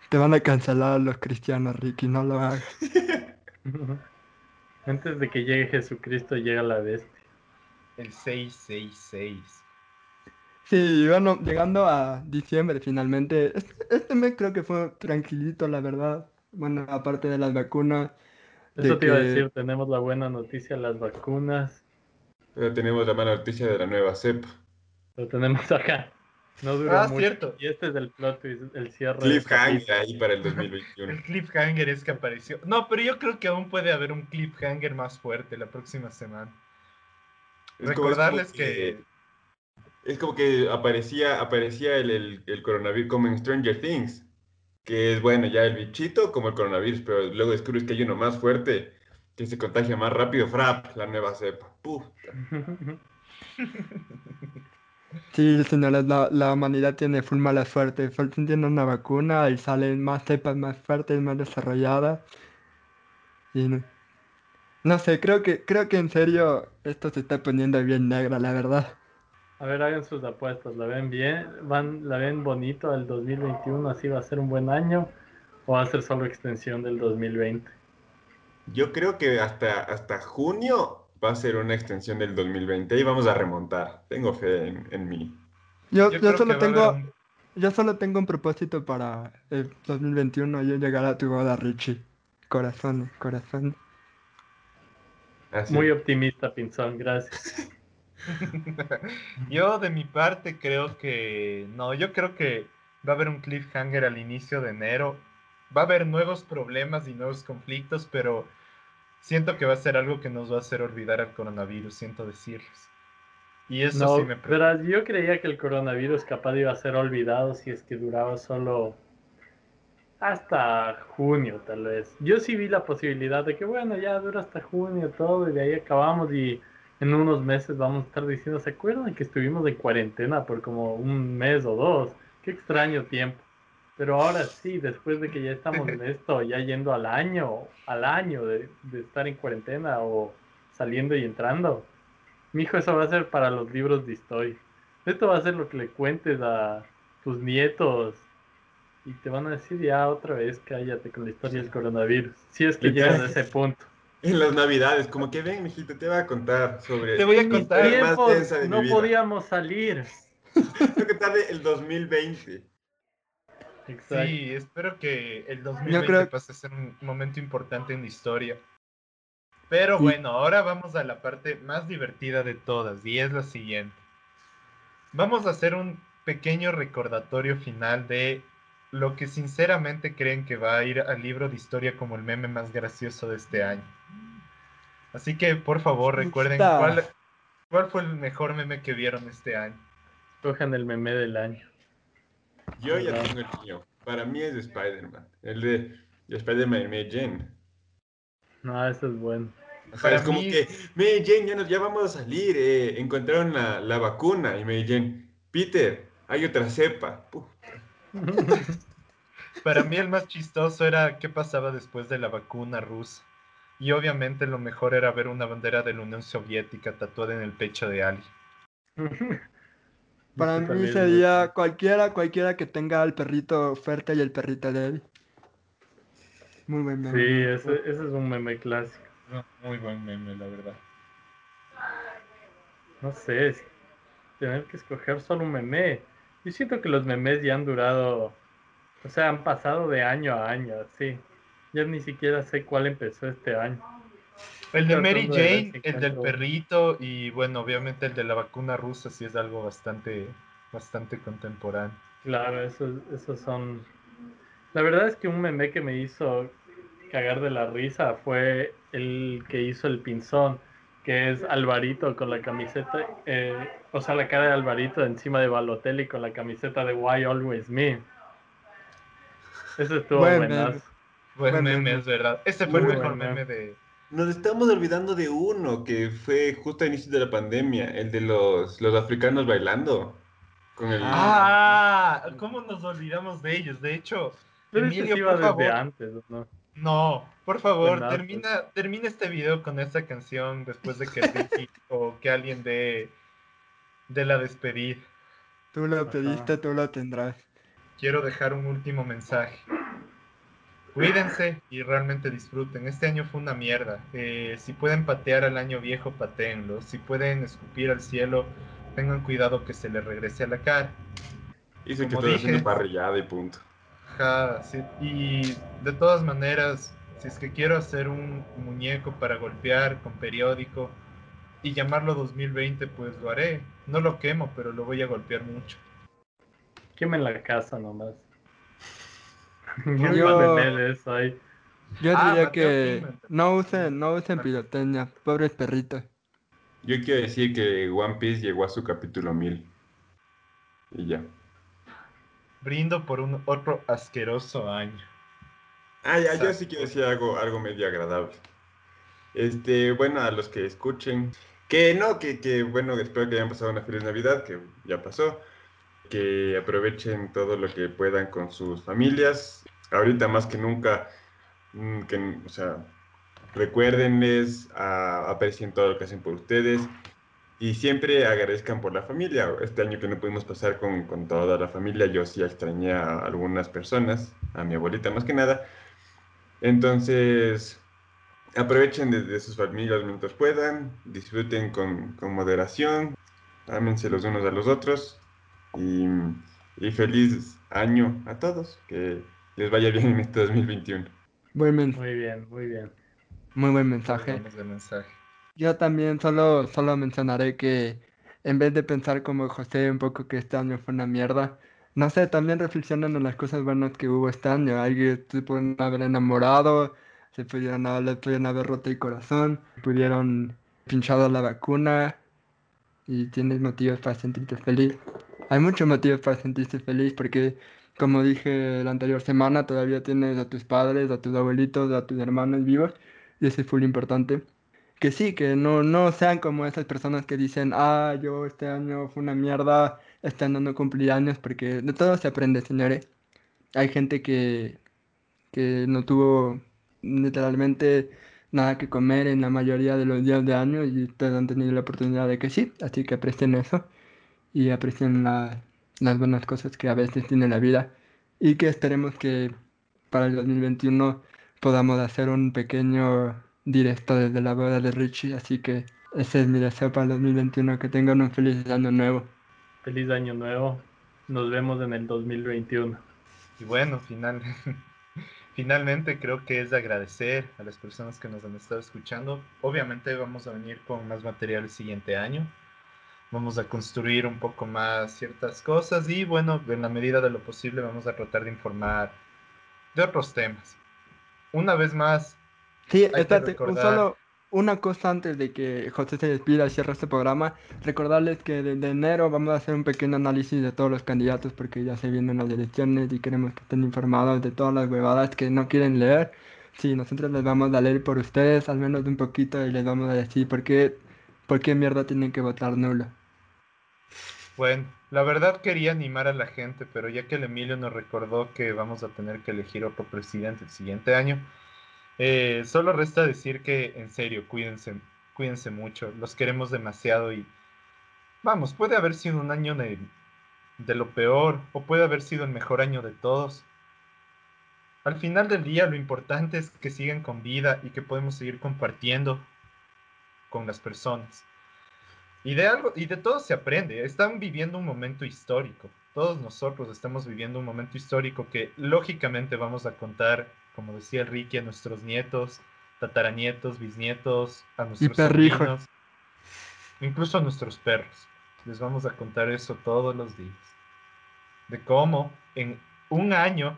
Te van a cancelar los cristianos, Ricky, no lo hagas. Antes de que llegue Jesucristo, llega la bestia. El 666. Sí, bueno, llegando a diciembre finalmente. Este, este mes creo que fue tranquilito, la verdad. Bueno, aparte de las vacunas. Eso te iba a decir, tenemos la buena noticia, las vacunas. Pero tenemos la mala noticia de la nueva cepa. Lo tenemos acá. No dura ah, mucho. cierto. Y este es el plot el cierre. Cliffhanger ahí para el 2021. el cliffhanger es que apareció. No, pero yo creo que aún puede haber un cliffhanger más fuerte la próxima semana. Recordarles que, Es como que aparecía, aparecía el, el, el coronavirus como en Stranger Things que es bueno ya el bichito como el coronavirus, pero luego descubres que hay uno más fuerte que se contagia más rápido, frap, la nueva cepa. Sí, señores, la, la, humanidad tiene full mala suerte. Falta tiene una vacuna y salen más cepas más fuertes, más desarrolladas. Y no, no sé, creo que, creo que en serio esto se está poniendo bien negra, la verdad. A ver, hagan sus apuestas. ¿La ven bien? ¿Van, ¿La ven bonito el 2021? ¿Así va a ser un buen año? ¿O va a ser solo extensión del 2020? Yo creo que hasta, hasta junio va a ser una extensión del 2020 y vamos a remontar. Tengo fe en, mí. Yo, yo, solo tengo, yo solo tengo un propósito para el 2021. Yo llegar a tu boda, Richie. Corazón, corazón. Muy optimista, Pinzón. Gracias. yo de mi parte creo que no, yo creo que va a haber un cliffhanger al inicio de enero. Va a haber nuevos problemas y nuevos conflictos, pero siento que va a ser algo que nos va a hacer olvidar al coronavirus, siento decirles. Y eso sí me preocupa. yo creía que el coronavirus capaz iba a ser olvidado si es que duraba solo hasta junio, tal vez. Yo sí vi la posibilidad de que, bueno, ya dura hasta junio todo y de ahí acabamos y en unos meses vamos a estar diciendo, ¿se acuerdan que estuvimos en cuarentena por como un mes o dos? Qué extraño tiempo. Pero ahora sí, después de que ya estamos en esto, ya yendo al año, al año de, estar en cuarentena o saliendo y entrando, mi hijo, eso va a ser para los libros de historia. Esto va a ser lo que le cuentes a tus nietos y te van a decir ya otra vez cállate con la historia del coronavirus. Si es que llegas a ese punto. En las navidades, como que ven, mijito, te voy a contar sobre... Te voy a contar. más densa de no mi vida. podíamos salir. Te voy a contar de el 2020. Exacto. Sí, espero que el 2020 creo- pase a ser un momento importante en la historia. Pero Sí. bueno, ahora vamos a la parte más divertida de todas y es la siguiente. Vamos a hacer un pequeño recordatorio final de lo que sinceramente creen que va a ir al libro de historia como el meme más gracioso de este año. Así que por favor recuerden cuál, cuál fue el mejor meme que vieron este año. Cojan el meme del año. Yo ya tengo el mío. Para mí es de Spider-Man. El de, de Spider-Man y Mary Jane. No, eso es bueno. Ajá, Para es como que, Mary Jane, ya, nos, ya vamos a salir. eh, encontraron la, la vacuna. Y Mary Jane, Peter, hay otra cepa. Puf. Para mí el más chistoso era qué pasaba después de la vacuna rusa. Y obviamente lo mejor era ver una bandera de la Unión Soviética tatuada en el pecho de Ali. Para mí es sería cualquiera, cualquiera que tenga al perrito fuerte y el perrito débil. Muy buen meme. Sí, ese, ese es un meme clásico. Muy buen meme, la verdad. No sé, es- tener que escoger solo un meme. Yo siento que los memes ya han durado, o sea, han pasado de año a año, sí. Ya ni siquiera sé cuál empezó este año. El de Mary Jane, el del perrito y bueno, obviamente el de la vacuna rusa sí es algo bastante, bastante contemporáneo. Claro, esos, esos son... La verdad es que un meme que me hizo cagar de la risa fue el que hizo el pinzón, que es Alvarito con la camiseta, eh, o sea, la cara de Alvarito encima de Balotelli con la camiseta de Why Always Me. Ese estuvo Buen meme. buenazo. Buen Buen meme, meme. es verdad. Este fue el mejor meme. meme de... Nos estamos olvidando de uno que fue justo a inicio de la pandemia. El de los, los africanos bailando. Con el... Ah, ¿cómo nos olvidamos de ellos? De hecho, Pero ese Emilio, sí iba por desde favor. antes, ¿no? No, por favor, termina, termina este video con esta canción después de que o que alguien dé de la despedida. Tú lo Ajá. pediste, tú lo tendrás. Quiero dejar un último mensaje. Cuídense y realmente disfruten. Este año fue una mierda. Eh, si pueden patear al año viejo, patéenlo. Si pueden escupir al cielo, tengan cuidado que se les regrese a la cara. Hizo que haciendo dije- parrillada y punto. Sí, Y de todas maneras, si es que quiero hacer un muñeco para golpear con periódico y llamarlo 2020, pues lo haré. No lo quemo, pero lo voy a golpear mucho. Quemen la casa nomás. Yo- Yo... eso ahí. Yo Ah, diría Mateo que no usen, no usen pirotecnia, pobres perritos. Yo quiero decir que One Piece llegó a su capítulo 1000. Y ya. Brindo por un otro asqueroso año. Ah, ya, yo sí quiero decir algo, algo medio agradable. Este, bueno, a los que escuchen, que no, que, que bueno, espero que hayan pasado una feliz Navidad, que ya pasó, que aprovechen todo lo que puedan con sus familias. Ahorita más que nunca, mm, que, o sea, recuérdenles, a, aprecien todo lo que hacen por ustedes y siempre agradezcan por la familia. Este año que no pudimos pasar con, con toda la familia, yo sí extrañé a algunas personas, a mi abuelita más que nada. Entonces, aprovechen de, de sus familias mientras puedan, disfruten con, con moderación, ámense los unos a los otros y, y feliz año a todos, que les vaya bien en este 2021. Buen men- Muy bien, muy bien. muy buen mensaje. Vamos de mensaje. Yo también solo, solo mencionaré que en vez de pensar como José un poco que este año fue una mierda, no sé, también reflexionen en las cosas buenas que hubo este año. Alguien se pudieron haber enamorado, se pudieron haber, le pudieron haber roto el corazón, pudieron pinchado la vacuna y tienes motivos para sentirte feliz. Hay muchos motivos para sentirse feliz porque, como dije la anterior semana, todavía tienes a tus padres, a tus abuelitos, a tus hermanos vivos y eso es full importante que sí, que no, no sean como esas personas que dicen, ah, yo este año fue una mierda, este año no cumplí años, porque de todo se aprende, señores. Hay gente que, que no tuvo literalmente nada que comer en la mayoría de los días de año y ustedes han tenido la oportunidad de que sí, así que aprecien eso y aprecien la- las buenas cosas que a veces tiene la vida y que esperemos que para el 2021 podamos hacer un pequeño directo desde la boda de Richie, así que ese es mi deseo para el 2021, que tengan un feliz año nuevo. Feliz año nuevo, nos vemos en el 2021. Y bueno, final, finalmente creo que es de agradecer a las personas que nos han estado escuchando. Obviamente vamos a venir con más material el siguiente año. Vamos a construir un poco más ciertas cosas y bueno, en la medida de lo posible vamos a tratar de informar de otros temas. Una vez más. Sí, espérate, un solo, una cosa antes de que José se despida y cierre este programa, recordarles que desde enero vamos a hacer un pequeño análisis de todos los candidatos porque ya se vienen las elecciones y queremos que estén informados de todas las huevadas que no quieren leer. Sí, nosotros les vamos a leer por ustedes, al menos un poquito, y les vamos a decir por qué, por qué mierda tienen que votar nulo. Bueno, la verdad quería animar a la gente, pero ya que el Emilio nos recordó que vamos a tener que elegir otro presidente el siguiente año, eh, solo resta decir que, en serio, cuídense, cuídense mucho, los queremos demasiado y vamos, puede haber sido un año de, de lo peor o puede haber sido el mejor año de todos. Al final del día lo importante es que sigan con vida y que podemos seguir compartiendo con las personas. Y de algo, y de todo se aprende. Están viviendo un momento histórico. Todos nosotros estamos viviendo un momento histórico que lógicamente vamos a contar como decía Ricky, a nuestros nietos, tataranietos, bisnietos, a nuestros sobrinos, incluso a nuestros perros. Les vamos a contar eso todos los días. De cómo en un año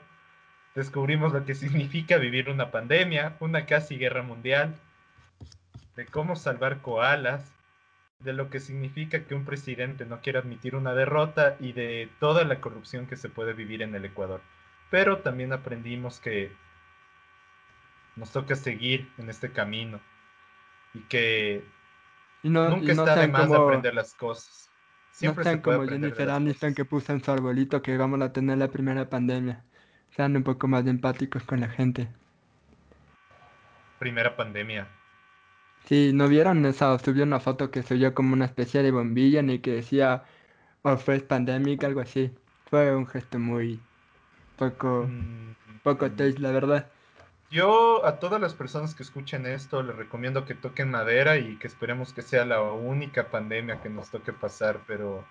descubrimos lo que significa vivir una pandemia, una casi guerra mundial, de cómo salvar koalas, de lo que significa que un presidente no quiera admitir una derrota y de toda la corrupción que se puede vivir en el Ecuador. Pero también aprendimos que nos toca seguir en este camino y que nunca está de más aprender las cosas. Siempre no sean como Jennifer Aniston que puso en su arbolito que vamos a tener la primera pandemia. Sean un poco más empáticos con la gente. Primera pandemia. Sí, ¿no vieron esa? Subió una foto que se vio como una especie de bombilla ni que decía oh, first pandemic, algo así. Fue un gesto muy poco, mm, poco mm. taste, la verdad. Yo a todas las personas que escuchen esto les recomiendo que toquen madera y que esperemos que sea la única pandemia que nos toque pasar, pero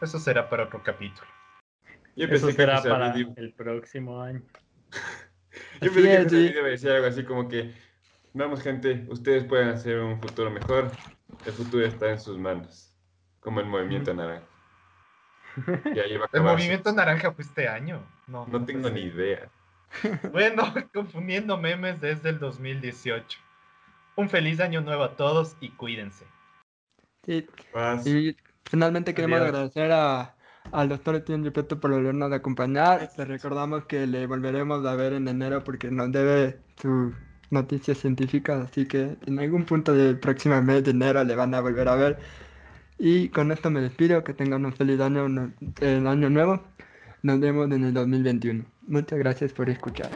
eso será para otro capítulo. eso será para el próximo año. Yo pensé que ese video decía algo así como que, vamos gente, ustedes pueden hacer un futuro mejor, el futuro está en sus manos, como el movimiento naranja. el movimiento naranja fue este año. No, no, tengo ni idea. Bueno, confundiendo memes desde el 2018. Un feliz año nuevo a todos y cuídense. Sí. Y finalmente queremos agradecer a, al doctor Etienne Ripeto por volvernos a acompañar. Le recordamos que le volveremos a ver en enero porque nos debe sus noticias científicas, así que en algún punto del próximo mes de enero le van a volver a ver. Y con esto me despido, que tengan un feliz año, un año nuevo. Nos vemos en el 2021. Muchas gracias por escuchar.